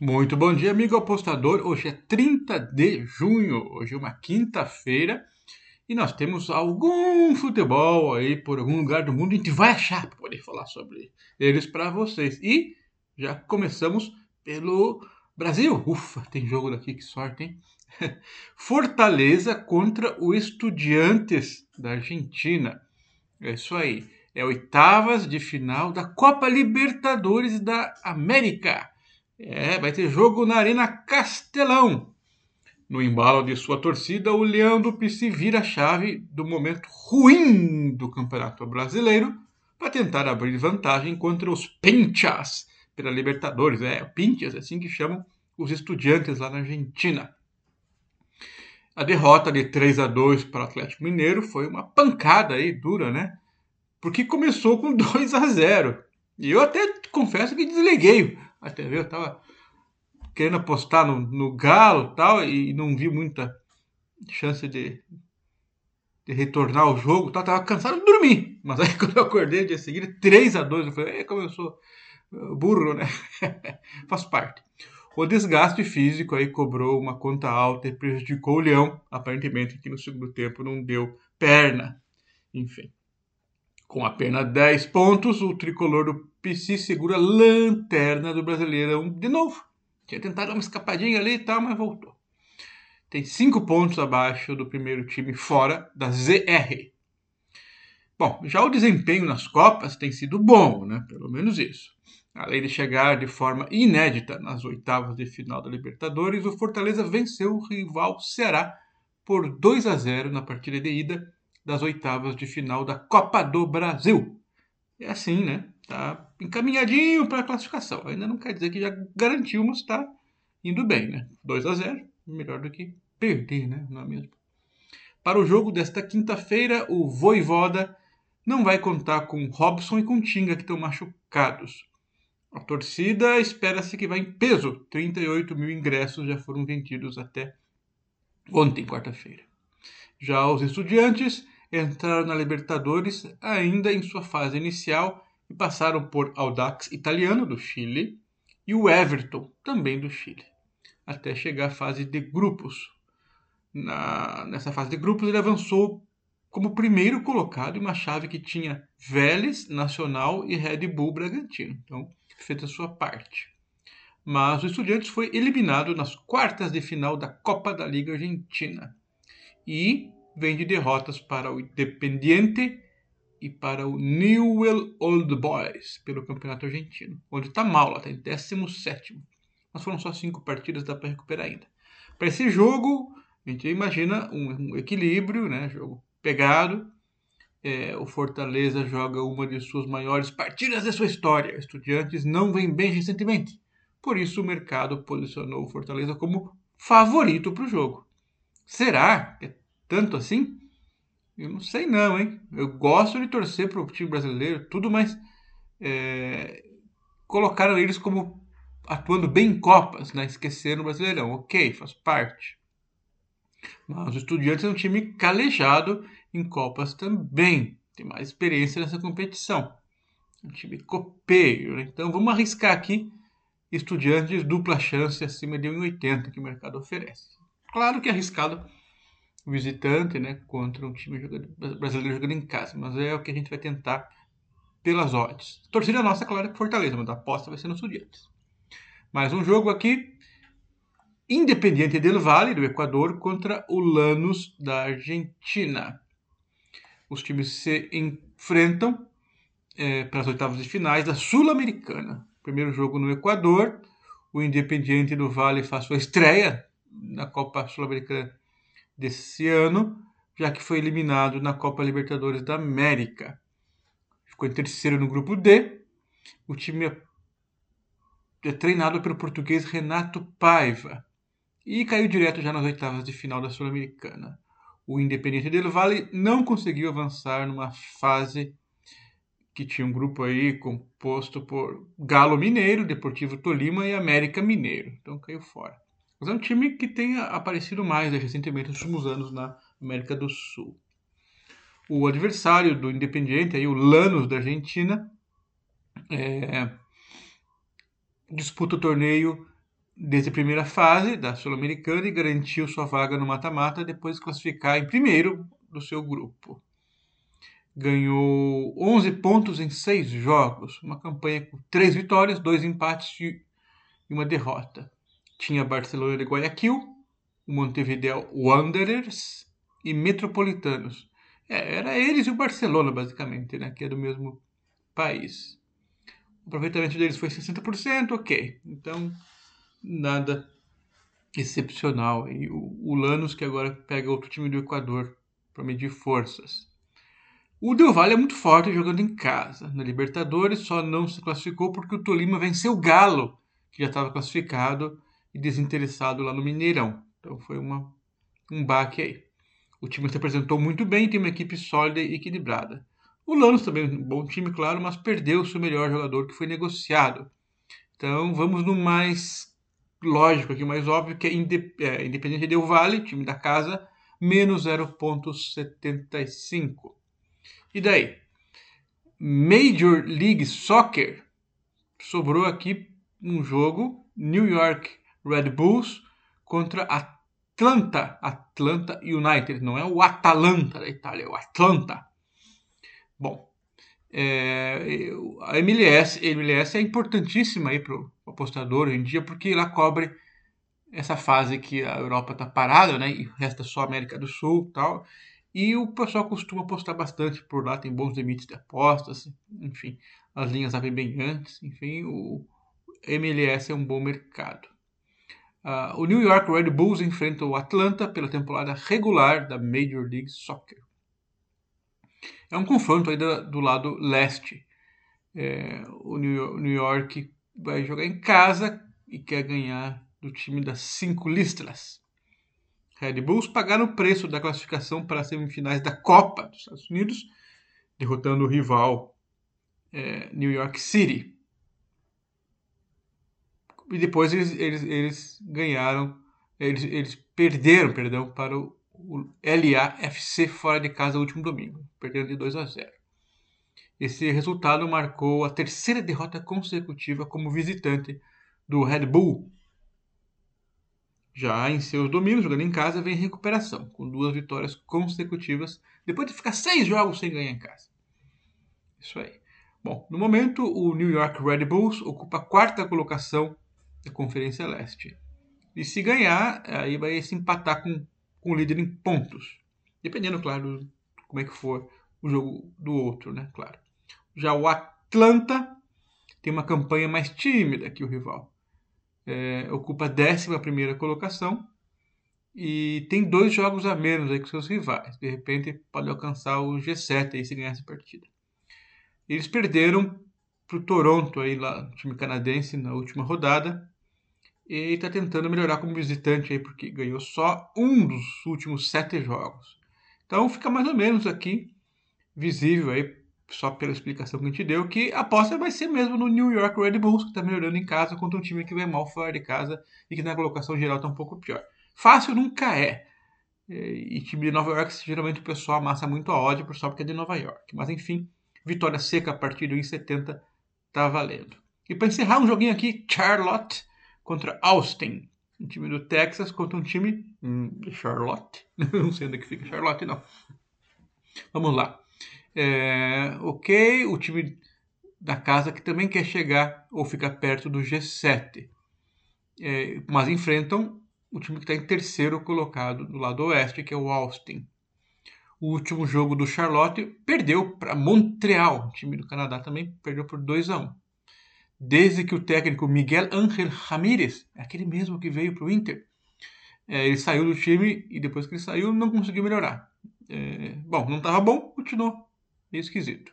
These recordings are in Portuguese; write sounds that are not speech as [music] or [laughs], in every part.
Muito bom dia, amigo apostador. Hoje é 30 de junho, hoje é uma quinta-feira e nós temos algum futebol aí por algum lugar do mundo. A gente vai achar para poder falar sobre eles para vocês. E já começamos pelo Brasil. Ufa, tem jogo daqui, que sorte, hein? [laughs] Fortaleza contra o Estudiantes da Argentina. É isso aí. É oitavas de final da Copa Libertadores da América. É, vai ter jogo na Arena Castelão. No embalo de sua torcida, o Leão do vira a chave do momento ruim do Campeonato Brasileiro para tentar abrir vantagem contra os Pinchas pela Libertadores. É, Pinchas, é assim que chamam os estudiantes lá na Argentina. A derrota de 3 a 2 para o Atlético Mineiro foi uma pancada aí dura, né? Porque começou com 2 a 0. E eu até confesso que desliguei a TV, eu tava querendo apostar no, no Galo tal, e não vi muita chance de, de retornar ao jogo. Tal, tava cansado de dormir. Mas aí [laughs] quando eu acordei no dia seguinte, 3 a 2 eu falei, é como eu sou uh, burro, né? [laughs] Faz parte. O desgaste físico aí cobrou uma conta alta e prejudicou o Leão. Aparentemente que no segundo tempo não deu perna. Enfim. Com apenas 10 pontos, o tricolor do PC segura a lanterna do Brasileirão de novo. Tinha tentado uma escapadinha ali e tal, mas voltou. Tem 5 pontos abaixo do primeiro time fora da ZR. Bom, já o desempenho nas Copas tem sido bom, né? Pelo menos isso. Além de chegar de forma inédita nas oitavas de final da Libertadores, o Fortaleza venceu o rival Ceará por 2 a 0 na partida de ida das oitavas de final da Copa do Brasil. É assim, né? Tá encaminhadinho para a classificação. Ainda não quer dizer que já garantiu, mas está indo bem, né? 2 a 0, melhor do que perder, né? Não é mesmo? Para o jogo desta quinta-feira, o Voivoda não vai contar com Robson e com Tinga, que estão machucados. A torcida espera-se que vá em peso. 38 mil ingressos já foram vendidos até ontem, quarta-feira. Já os estudiantes entraram na Libertadores ainda em sua fase inicial e passaram por Audax Italiano do Chile e o Everton, também do Chile, até chegar à fase de grupos. Na, nessa fase de grupos ele avançou como primeiro colocado em uma chave que tinha Vélez, Nacional e Red Bull Bragantino. Então, fez a sua parte. Mas o Estudiantes foi eliminado nas quartas de final da Copa da Liga Argentina e vem de derrotas para o Independiente e para o Newell Old Boys pelo Campeonato Argentino, onde está mal, está em 17. Mas foram só cinco partidas, dá para recuperar ainda. Para esse jogo, a gente imagina um, um equilíbrio, né? jogo pegado. É, o Fortaleza joga uma de suas maiores partidas da sua história. Estudiantes não vem bem recentemente. Por isso, o mercado posicionou o Fortaleza como favorito para o jogo. Será que é tanto assim? Eu não sei não, hein? Eu gosto de torcer para o time brasileiro, tudo, mas é, colocaram eles como atuando bem em Copas, né? Esqueceram o Brasileirão. Ok, faz parte. Mas o Estudiantes é um time calejado em Copas também. Tem mais experiência nessa competição. Um time copeiro. Né? Então vamos arriscar aqui Estudiantes dupla chance acima de 1,80 que o mercado oferece. Claro que é arriscado visitante, né, contra um time brasileiro jogando em casa, mas é o que a gente vai tentar pelas odds. Torcida nossa, claro, que Fortaleza, mas a aposta vai ser no Estudiantes. Mais um jogo aqui, Independiente del Valle, do Equador, contra o Lanús, da Argentina. Os times se enfrentam é, para as oitavas de finais da Sul-Americana. Primeiro jogo no Equador, o Independiente do Vale faz sua estreia na Copa Sul-Americana desse ano, já que foi eliminado na Copa Libertadores da América. Ficou em terceiro no grupo D. O time é, é treinado pelo português Renato Paiva e caiu direto já nas oitavas de final da Sul-Americana. O Independiente del Valle não conseguiu avançar numa fase que tinha um grupo aí composto por Galo Mineiro, Deportivo Tolima e América Mineiro. Então caiu fora. Mas é um time que tem aparecido mais né, recentemente nos últimos anos na América do Sul. O adversário do Independiente, aí, o Lanús da Argentina, é, disputa o torneio desde a primeira fase da Sul-Americana e garantiu sua vaga no mata-mata depois de classificar em primeiro do seu grupo. Ganhou 11 pontos em 6 jogos, uma campanha com 3 vitórias, 2 empates e uma derrota. Tinha Barcelona de Guayaquil, Montevideo Wanderers e Metropolitanos. É, era eles e o Barcelona, basicamente, né, que é do mesmo país. O aproveitamento deles foi 60%, ok. Então, nada excepcional. E o, o Lanús, que agora pega outro time do Equador para medir forças. O Del Valle é muito forte jogando em casa. Na Libertadores só não se classificou porque o Tolima venceu o Galo, que já estava classificado e desinteressado lá no Mineirão. Então foi uma, um baque aí. O time se apresentou muito bem, tem uma equipe sólida e equilibrada. O Lanús também um bom time, claro, mas perdeu o seu melhor jogador que foi negociado. Então vamos no mais lógico aqui, mais óbvio, que é, é Independente Del Vale, time da casa, menos 0,75. E daí? Major League Soccer sobrou aqui um jogo New York Red Bulls contra Atlanta, Atlanta United, não é o Atalanta da Itália, é o Atlanta. Bom, é, a MLS, MLS é importantíssima aí para o apostador hoje em dia, porque ela cobre essa fase que a Europa está parada, né, e resta só a América do Sul tal. E o pessoal costuma apostar bastante por lá, tem bons limites de apostas, enfim, as linhas abrem bem antes, enfim, o MLS é um bom mercado. Uh, o New York Red Bulls enfrenta o Atlanta pela temporada regular da Major League Soccer. É um confronto aí do, do lado leste. É, o New York vai jogar em casa e quer ganhar do time das cinco listras. Red Bulls pagaram o preço da classificação para as semifinais da Copa dos Estados Unidos, derrotando o rival é, New York City e depois eles, eles, eles ganharam, eles, eles perderam, perdão, para o, o LAFC fora de casa no último domingo, perdendo de 2 a 0. Esse resultado marcou a terceira derrota consecutiva como visitante do Red Bull. Já em seus domínios, jogando em casa, vem em recuperação, com duas vitórias consecutivas, depois de ficar seis jogos sem ganhar em casa. Isso aí. Bom, no momento, o New York Red Bulls ocupa a quarta colocação da Conferência Leste. E se ganhar, aí vai se empatar com, com o líder em pontos. Dependendo, claro, como é que for o jogo do outro, né? Claro. Já o Atlanta tem uma campanha mais tímida que o rival. É, ocupa a 11 colocação e tem dois jogos a menos aí que seus rivais. De repente pode alcançar o G7 aí se ganhar essa partida. Eles perderam para o Toronto, aí, lá, time canadense, na última rodada. E está tentando melhorar como visitante, aí, porque ganhou só um dos últimos sete jogos. Então fica mais ou menos aqui visível, aí, só pela explicação que a gente deu, que a aposta vai ser mesmo no New York Red Bulls, que está melhorando em casa contra um time que vai mal fora de casa e que na colocação geral está um pouco pior. Fácil nunca é. E time de Nova York, geralmente o pessoal amassa muito a ódio só porque é de Nova York. Mas enfim, vitória seca a partir do 1,70 tá valendo. E para encerrar um joguinho aqui, Charlotte contra Austin. Um time do Texas contra um time hum, de Charlotte. [laughs] não sei onde é que fica Charlotte, não. Vamos lá. É, ok, o time da casa que também quer chegar ou ficar perto do G7. É, mas enfrentam o time que está em terceiro colocado do lado oeste, que é o Austin. O último jogo do Charlotte perdeu para Montreal, time do Canadá também perdeu por 2 a 1. Desde que o técnico Miguel Ángel Ramírez, aquele mesmo que veio para o Inter, é, ele saiu do time e depois que ele saiu não conseguiu melhorar. É, bom, não estava bom, continuou meio esquisito.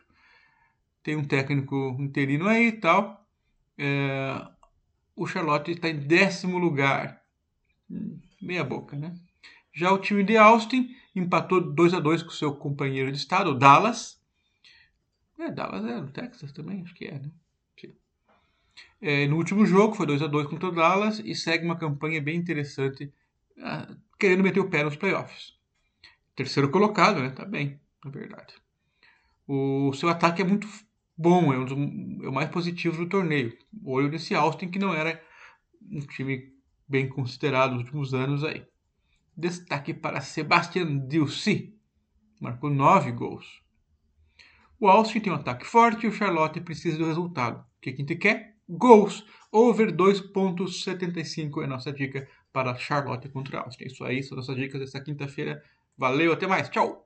Tem um técnico interino aí e tal. É, o Charlotte está em décimo lugar. Hum, meia boca, né? Já o time de Austin empatou 2 a 2 com seu companheiro de estado, Dallas. É, Dallas é no Texas também, acho que é, né? É, no último jogo foi 2 a 2 contra o Dallas e segue uma campanha bem interessante, uh, querendo meter o pé nos playoffs. Terceiro colocado, né? Tá bem, na verdade. O seu ataque é muito bom, é, um dos, é o mais positivo do torneio. Olho desse Austin, que não era um time bem considerado nos últimos anos aí. Destaque para Sebastian Dilce, marcou nove gols. O Austin tem um ataque forte e o Charlotte precisa do resultado. O que a gente quer? Gols. Over 2.75 é nossa dica para Charlotte contra Austin. É isso aí, são nossas dicas dessa quinta-feira. Valeu, até mais. Tchau!